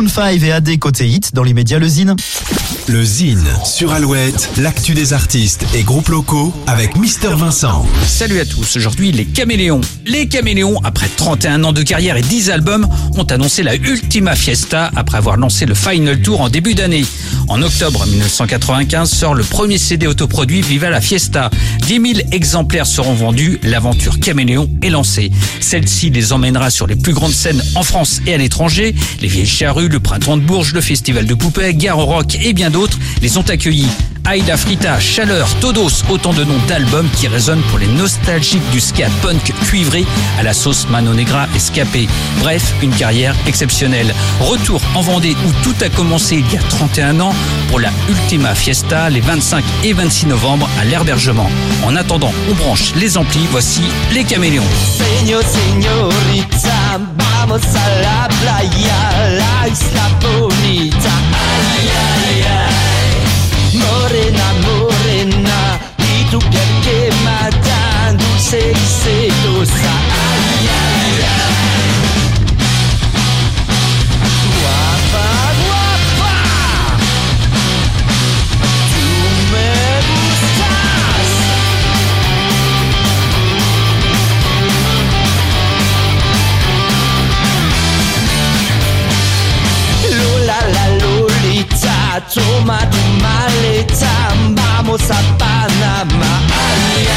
Maroon 5 et AD côté hit dans l'immédiat le Zine. Le Zine sur Alouette, l'actu des artistes et groupes locaux avec Mister Vincent. Salut à tous, aujourd'hui les Caméléons. Les Caméléons, après 31 ans de carrière et 10 albums, ont annoncé la Ultima Fiesta après avoir lancé le Final Tour en début d'année. En octobre 1995 sort le premier CD autoproduit Viva la Fiesta. 10 000 exemplaires seront vendus, l'aventure Caméléon est lancée. Celle-ci les emmènera sur les plus grandes scènes en France et à l'étranger. Les Vieilles Charrues, le Printemps de Bourges, le Festival de Poupée, Gare au Rock et bien d'autres les ont accueillis. Aïda Frita, Chaleur, Todos, autant de noms d'albums qui résonnent pour les nostalgiques du ska punk cuivré à la sauce Mano Negra escapée. Bref, une carrière exceptionnelle. Retour en Vendée où tout a commencé il y a 31 ans pour la Ultima Fiesta les 25 et 26 novembre à l'Herbergement. En attendant, on branche les amplis, voici les Caméléons. Toma tu maleta, vamos a Panamá.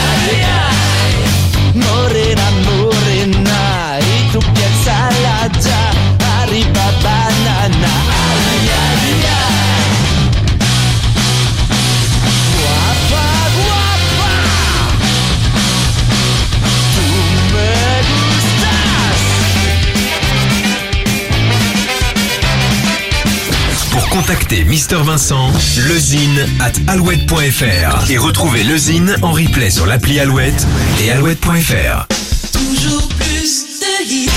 Mister Vincent, lezine at alouette.fr et retrouver lezine en replay sur l'appli Alouette et alouette.fr. Toujours plus de hits.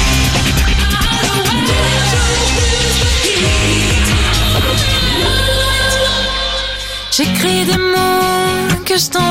J'écris des mots que je t'envoie.